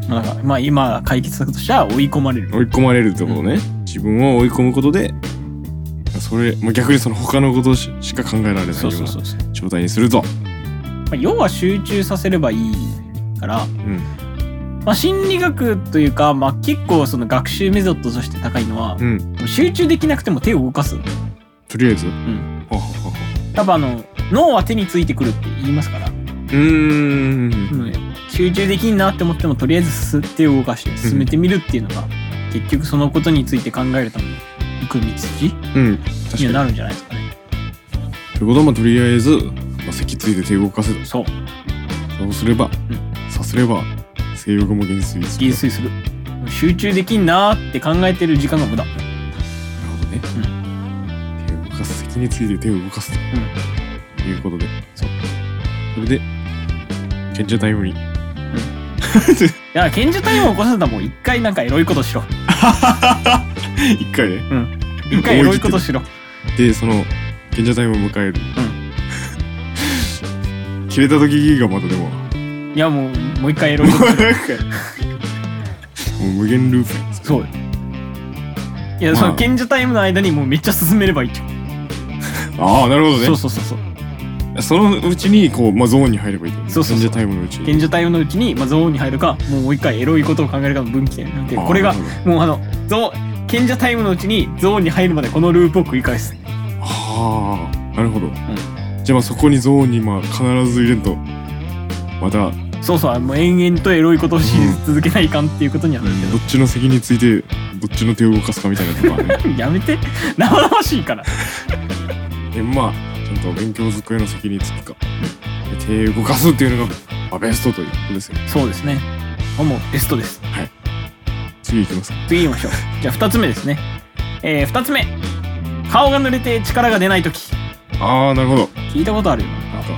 まあまあ今解決策としては追い込まれる。追い込まれるってことね、自分を追い込むことでそれ、まあ、逆にその他のことししか考えられないよそうな状態にすると。まあ、要は集中させればいいから、うん。まあ、心理学というか、まあ、結構その学習メソッドとして高いのは、うん。集中できなくても手を動かす、とりあえず、ん。はははは多分あの脳は手についてくるって言いますから、うーん。うん集中できんなって思ってもとりあえずす手を動かして進めてみるっていうのが、結局そのことについて考えるための行く道筋うん。に。にはなるんじゃないですかね。ということはまあとりあえず、まあ、脊椎で手を動かせと。そう。そうすれば、うん。さすれば性欲も減衰する減衰する。集中できんなーって考えてる時間が無駄。なるほどね、手を動かす。責について手を動かすと、いうことで。そう。それで賢者タイムにいや賢者タイムを起こすんだもう一回なんかエロいことしろ。一回ね。一回エロいことしろ。でその賢者タイムを迎える、切れた時がまたでも。いやもうもう一回エロいことしろ。もう無限ループそう。よいや、まあその賢者タイムの間にもうめっちゃ進めればいいじゃん、ああなるほどね。そうそうそうそうそのうちにこう、まあ、ゾーンに入ればいいそうそうそう。賢者タイムのうちに。賢者タイムのうちに、まあ、ゾーンに入るかもう一回エロいことを考えるかの分岐点なんでこれがもうあのゾー賢者タイムのうちにゾーンに入るまでこのループを繰り返す。ああなるほど、じゃあまあそこにゾーンにまあ必ず入れんとまた。そうそうもう延々とエロいことをし続けないかんっていうことにはなるけど。っちの責についてどっちの手を動かすかみたいなとこはね。ど、やめて。生々しいから。えまあと勉強机の責につくか。で手を動かすっていうのが、まあ、ベストということですよそうですね。あもうベストです。次行きますか。次行きましょう。じゃあ2つ目ですね。えー、2つ目。顔が濡れて力が出ない時。ああなるほど。聞いたことあるよ。なんか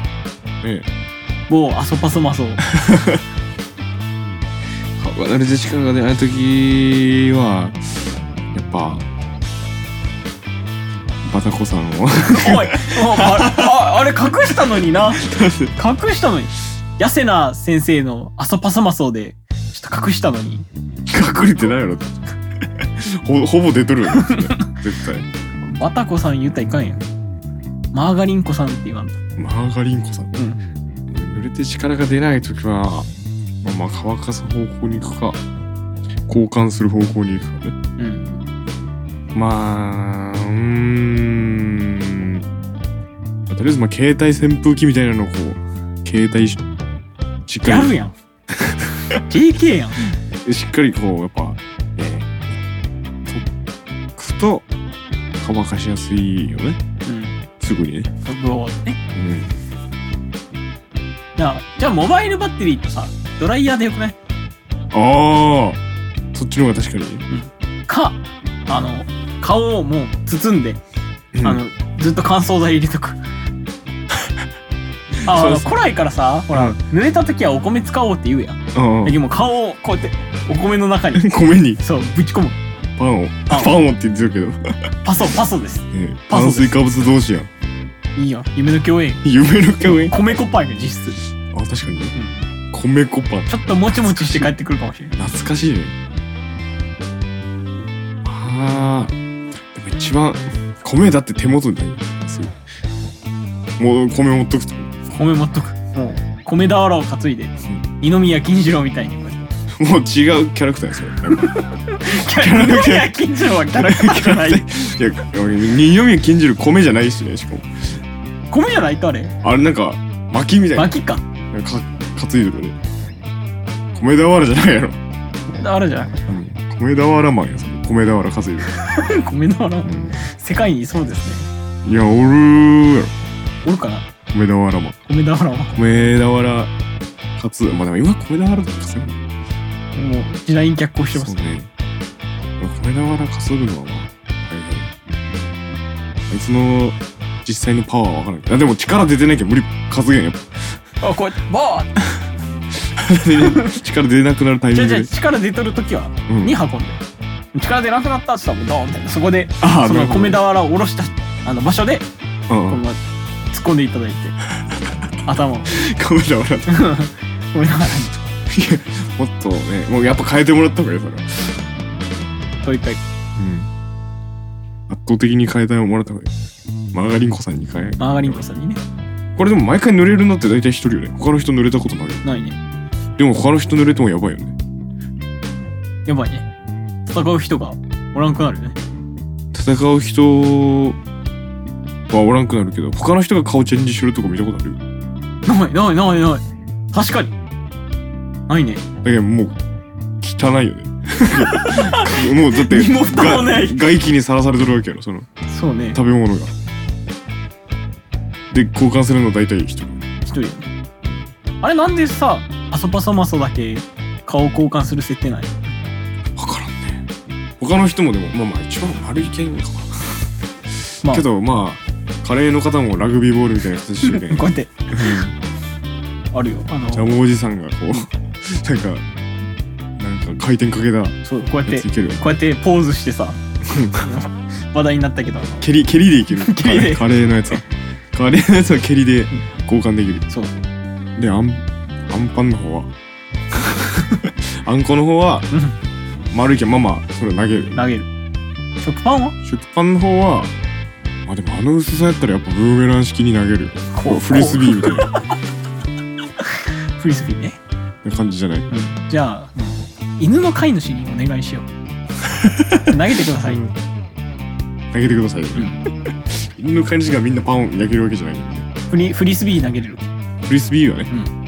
ね某アソパソマソ。顔が慣れて力が出ない時はやっぱバタコさんを。おい。おあああれ隠したのにな。隠したのに。ヤセナ先生のアソパソマソでちょっと隠したのに。隠れてないやろ。ほほぼ出とるよね絶対。バタコさん言ったらいかんやん。マーガリンコさんって言わんと。マーガリンコさん。うん。濡れて力が出ない時はまあまあ乾かす方向に行くか交換する方向に行くかね。うん。まあうーん。まあとりあえずまあ携帯扇風機みたいなのをこう携帯ししっかり。やるやん。JK やん。しっかりこうやっぱえー、とくと乾かしやすいよね。うん。すぐにね。ブオーってね。うん。じゃあじゃあモバイルバッテリーとさドライヤーでよくない？ああそっちの方が確かに。かあの顔をもう包んで、うん。あのずっと乾燥剤入れとく。あ あの古来からさほら、うん。濡れた時はお米使おうって言うやん。ああでも顔をこうやってお米の中に。米に？そうぶち込む。パンを。パンをって言ってるけど、ね、パソパソです。パソ炭水化物同士やん。いいよ。夢の共演。夢の共演？米粉パンが実質。あ確かにね、米粉パン。ちょっともちもちして帰ってくるかもしれない懐かしいね。あー。でも一番米だって手元にない。よすぐもう米持っとくと。米持っとく。もう米俵を担いで二宮金次郎みたいに。もう違うキャラクターですよ二宮金次郎はキャラクターじゃない。いや二宮金次郎米じゃないしねしかも。米じゃないとあれ？あれなんか薪みたいな。薪か。か担いでるね。米俵じゃないやろ、あるじゃん。米俵マンやそれ米俵担いでる、米俵。うん。世界にいそうですね。いやおるやろ。おるかな？米俵マン米俵。は米俵かつまあでも今米俵とか稼ぐもう時代に逆行してますそうね。米俵稼ぐのはまあ大変。あいつの実際のパワーは分からないあでも力出てなきゃ無理。稼げんや。っあこうやってバーって。ぱ力出なくなるタイミングで。じゃあ力出とる時は、うん。に運んで力出なくなったって言ったらもうドーンってそこでそのああなるほど。米俵を下ろしたあの場所でうん突っ込んでいただいて 頭を。米俵。米俵にもっとねもうやっぱ変えてもらった方がいいそれ取りたい圧倒的に変えてもらった方がいい。マーガリンコさんに変え。マーガリンコさんにね。これでも毎回濡れるのって大体一人よね。他の人濡れたことないよないね。でも他の人濡れてもやばいよね。やばいね戦う人がおらんくなるよね。戦う人はおらんくなるけど他の人が顔チェンジするとこ見たことある？ないないないない。確かに。ないね。だけどもう汚いよね。もうだって身も蓋もない。が外気にさらされてるわけやろそのそうね。食べ物が。で交換するの大体一人。一人。あれなんでさアソパソマソだけ顔交換する設定ない？分からんね他の人もでもまあまあ一番丸い系かまあ。けどまあカレーの方もラグビーボールみたいな形し てるけんこうやってあるよ。あの。ジャムおじさんがこう なんかなんか回転かけたやそうこうやってついけるこうやってポーズしてさ。話題になったけど。蹴り蹴りでいける。蹴りで。カレーのやつは。カレーのやつは蹴りで交換できる。そう。であんあんパンの方は？あんこの方は丸いけんまあまあそれ投げる？投げる。食パンは？食パンの方はまあでもあの薄さやったらやっぱブーメラン式に投げる。こうフリスビーみたいな。フリスビーね、感じじゃない？うん、じゃあ、犬の飼い主にお願いしよう。投げてください、投げてください犬の飼い主がみんなパンを焼けるわけじゃない。フリフリスビー投げれる。フリスビーはね、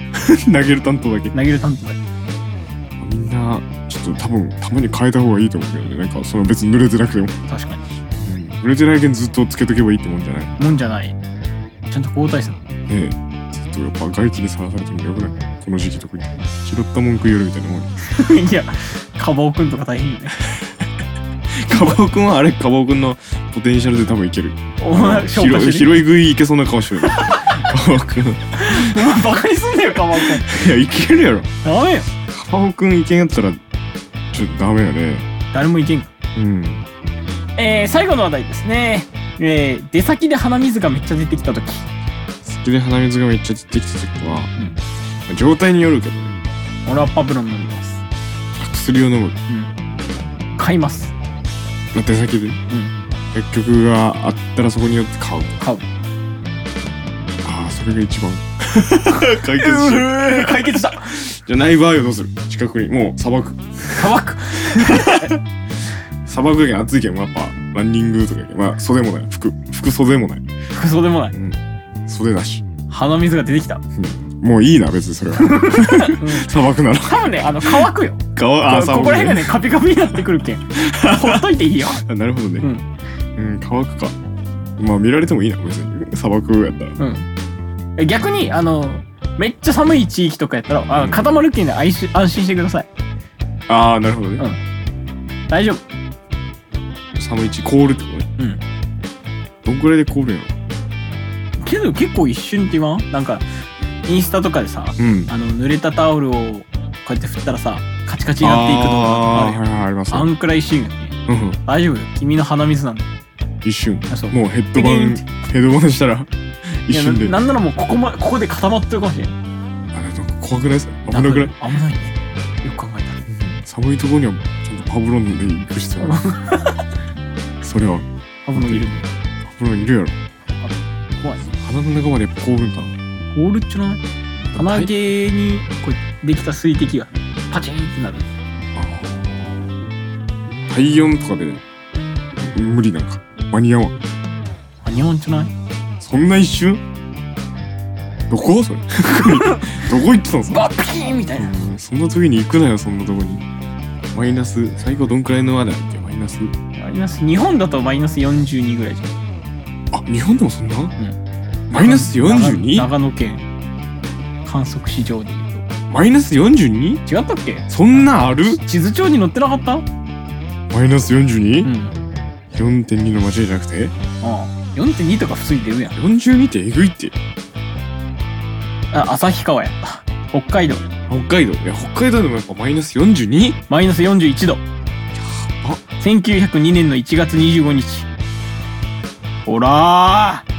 投げる担当だけ。投げる担当だけ。みんなちょっと多分たまに変えた方がいいと思うけどね。なんかその別に濡れてなくても、確かに。うん、濡れてないけんずっとつけとけばいいってもんじゃない。ねもんじゃない。ちゃんと交代するえずっとやっぱ外気にさらされてもよくない？この時期特に。拾ったもん食いよるみたいなもん。いやカバオくんとか大変よね。カバオくんはあれ？カバオくんのポテンシャルで多分いける。お前消化広い食いいけそうな顔してる。カバオくん。いお前バカにすんなよカバオくん。やいけるやろ。ダメよ。カバオくんいけんやったらちょっとダメよね。誰もいけんか。うん。えー、最後の話題ですね。えー、出先で鼻水がめっちゃ出てきた時。好きで鼻水がめっちゃ出てきた時は、まあ状態によるけどね。俺はパブロン飲みます。薬を飲む。うん。買います。まあ出先で。うん。薬局があったらそこによって買う。買う。ああそれが一番。解決しよう解決したじゃない場合はどうする？近くに。もう砂漠。乾く砂漠や暑いけんやっぱランニングとかやけんまあ袖もない。服服袖もない。服装でもない。うん。袖だし、鼻水が出てきた、うん、もういいな別にそれは。うん、砂漠なら。多分ねあの乾くよ。川あこここら辺がねカピカピになってくるけん。ほっといていいよ。あなるほどね。うん。うん乾くか。まあ見られてもいいな別に。砂漠やったら。うん。え逆にあのめっちゃ寒い地域とかやったらあうん。固まるけんで安心安心してください。ああなるほどね、大丈夫。寒い地凍るってことね。うん。どんくらいで凍るんやけど結構一瞬って言わん？なんかインスタとかでさろうん。あの濡れたタオルをこうやって振ったらさカチカチになっていく動画とかああーはいはいあります。ねあんくらい一瞬やねうん大丈夫？よ君の鼻水なんだ一瞬。あそう。もうヘッドバンヘッドバンしたら一瞬で。ななんならもうここまここで固まってるかもしれん。あれなんか怖くないです。か危なくない？危ないね。よく考え寒いところにはちゃんとパブロンで行く必要ある それは。たら危ない。いるパブロンいるやろ。怖い鼻の中までやっぱ凍るんかな凍るっちゅない？鼻毛にこうできた水滴がパチンってなる。あー。体温とかで無理なんか。間に合わん。あ日本っちゅない？そんな一瞬？どこ？それ。どこ行ってたんすかバッピーンみたいな。うんそんな時に行くなよそんなとこに。マイナス最高どんくらいのまであるっけマイナス。マイナス日本だとマイナス42ぐらいじゃん。あ日本でもそんな、ん。マイナス 42? 長長野県。観測史上で言うマイナス 42? と違ったっけ？そんなある？地図帳に載ってなかった？うんマイナス 42?4.2、あ4.2の間違いじゃなくて？あ4.2とか普通に出るやん。42ってえぐいって。あ旭川や。った北海道。北海道？いや北海道でもやっぱマイナス 42? マイナス41度。あ1902年の1月25日。ほらー。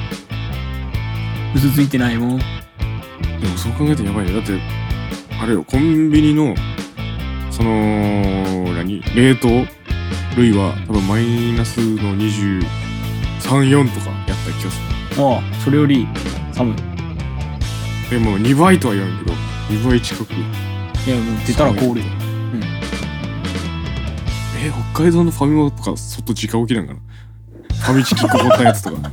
嘘ついてないもん。でもそう考えたらやばいねだってあれよコンビニのその何？冷凍類は多分マイナスの234とかやった気がすああそれより寒い。るでも2倍とは言わんけど2倍近く。いやもう出たら凍るよ。え北海道のファミマとか外直置きなんかな？ファミチキこぼったやつとか。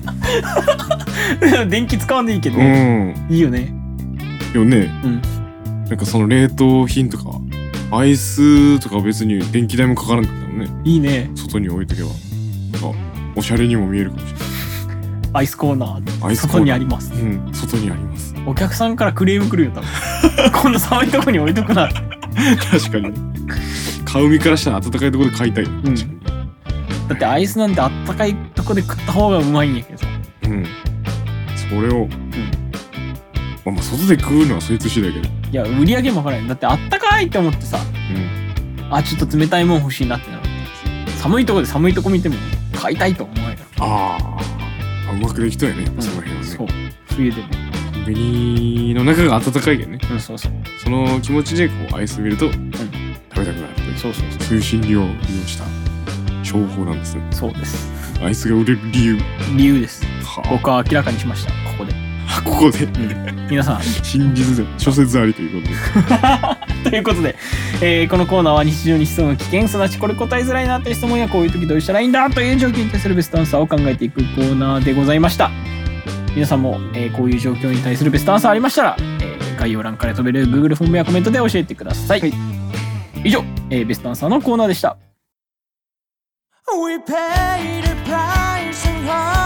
電気使わんでいいけど、うん。いいよね。よね。うん。なんかその冷凍品とかアイスとか別に電気代もかからんかったもんねいいね外に置いとけばおしゃれにも見えるかもしれない。アイスコーナーアイスコーナー。外にあります。うん外にあります。お客さんからクレーム来るよ多分。こんな寒いとこに置いとくな確かに買う身からしたら暖かいところで買いたい、ん確かだってアイスなんてあったかいとこで食った方がうまいんやけどうん。それを、まあ、まあ外で食うのはそいつ次第だけど。いや売り上げもわからないだってあったかいって思ってさうん。あちょっと冷たいもん欲しいなってなる。寒いとこで寒いとこ見ても買いたいと思わないかあーあうまくできたよね、ら、その辺はね。そう。冬でもコンビニの中が暖かいけどね。うんそうそう。その気持ちでこうアイス見ると、食べたくなるそう。そうそうそう。いう心理を利用した商法なんですね。そうです。アイスが売れる理由。理由です。は僕は明らかにしました。ここで。あここで。皆さん。真実で諸説ありということで ということで、えーこのコーナーは日常に潜む危険すなわちこれ答えづらいなという質問やこういう時どうしたらいいんだという状況に対するベストアンサーを考えていくコーナーでございました。皆さんも、えーこういう状況に対するベストアンサーありましたら、えー概要欄から飛べる Google フォームやコメントで教えてください、はい。以上、えーベストアンサーのコーナーでした We the price and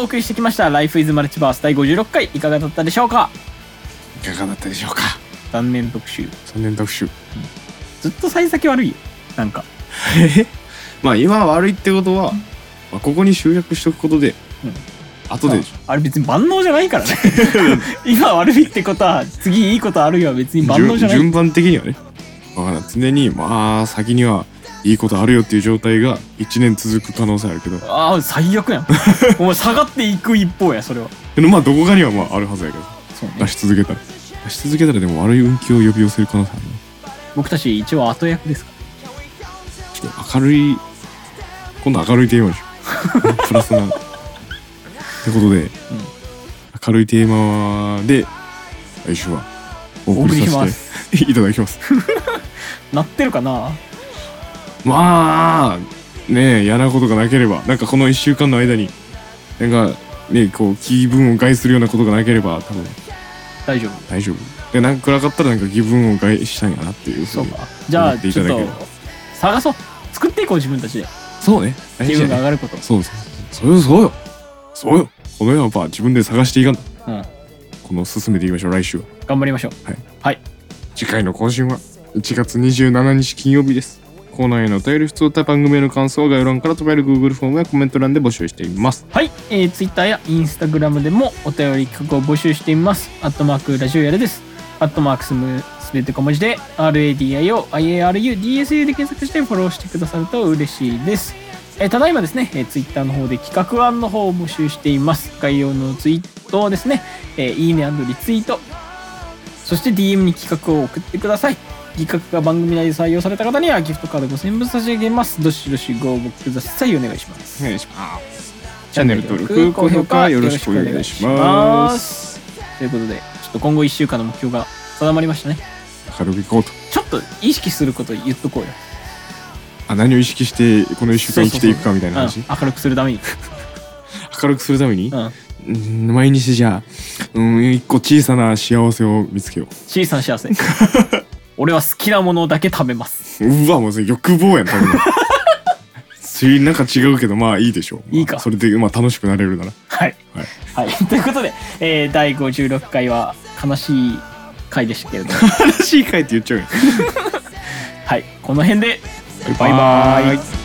お送りしてきました Life is Multiverse 第56回いかがだったでしょうか？いかがだったでしょうか？残念特集。3年特集。ずっと幸先悪い？よなんか。まあ今悪いってことは、まあ、ここに集約しとくことで、うん。後であれ別に万能じゃないからね。今悪いってことは次いいことあるよ。は別に万能じゃない。順順番的にはね。わからん常にまあ先にはいいことあるよっていう状態が1年続く可能性あるけど。ああ最悪やん。お前下がっていく一方やそれは。けどまあどこかにはまああるはずやけど。そうね。出し続けたら。出し続けたらでも悪い運気を呼び寄せる可能性あるね僕たち一応後役ですかちょっと明るい今度明るいテーマでしょ プラスな。ってことで、明るいテーマで来週はお送りさせて いただきます。らなってるかな？まあねえ嫌なことがなければなんかこの1週間の間になんかねこう気分を害するようなことがなければ多分。大丈夫。大丈夫。でなんか暗かったらなんか気分を害したんやなっていうそううか。じゃあちょっと探そう。作っていこう自分たちで。そうね。大気分が上がること。そうそう。そうよそうよ。そうよ。この世はやっぱ自分で探していかんと。うん。この進めていきましょう来週は。頑張りましょう。はい。はい。次回の更新は1月27日金曜日ですコーナーへのお便り普通歌番組への感想は概要欄から飛べる Google フォームやコメント欄で募集していますはい、えー、Twitter や Instagram でもお便り企画を募集しています。アットマークラジオやれです。アットマークすむすべて小文字で RADIO IARU DSU で検索してフォローしてくださると嬉しいです。えーただいまですね、えー、Twitter の方で企画案の方を募集しています。概要のツイートをですね、えーいいねリツイート、そして DM に企画を送ってください。企画が番組内で採用された方にはギフトカード5000分差し上げます。どしどしご応募ください。お願いします。お願いしますチャンネル登録高評価よろしくお願いしますす。ということで、ちょっと今後1週間の目標が定まりましたね。明るくいこうとちょっと意識すること言っとこうよ。あ何を意識してこの1週間生きていくかみたいな話？うん、明るくするために。明るくするために？うん、うん毎日じゃあうん一個小さな幸せを見つけよ小さな幸せ。俺は好きなものだけ食べます。ううわもうそれ欲望やん多分。次なんか違うけどまあいいでしょう、まあいいか。それでまあ楽しくなれるなら。はい。はい。はい。ということで、えー第56回は悲しい回でしたけれども、悲しい回って言っちゃうよ。はい。この辺で、バイバイ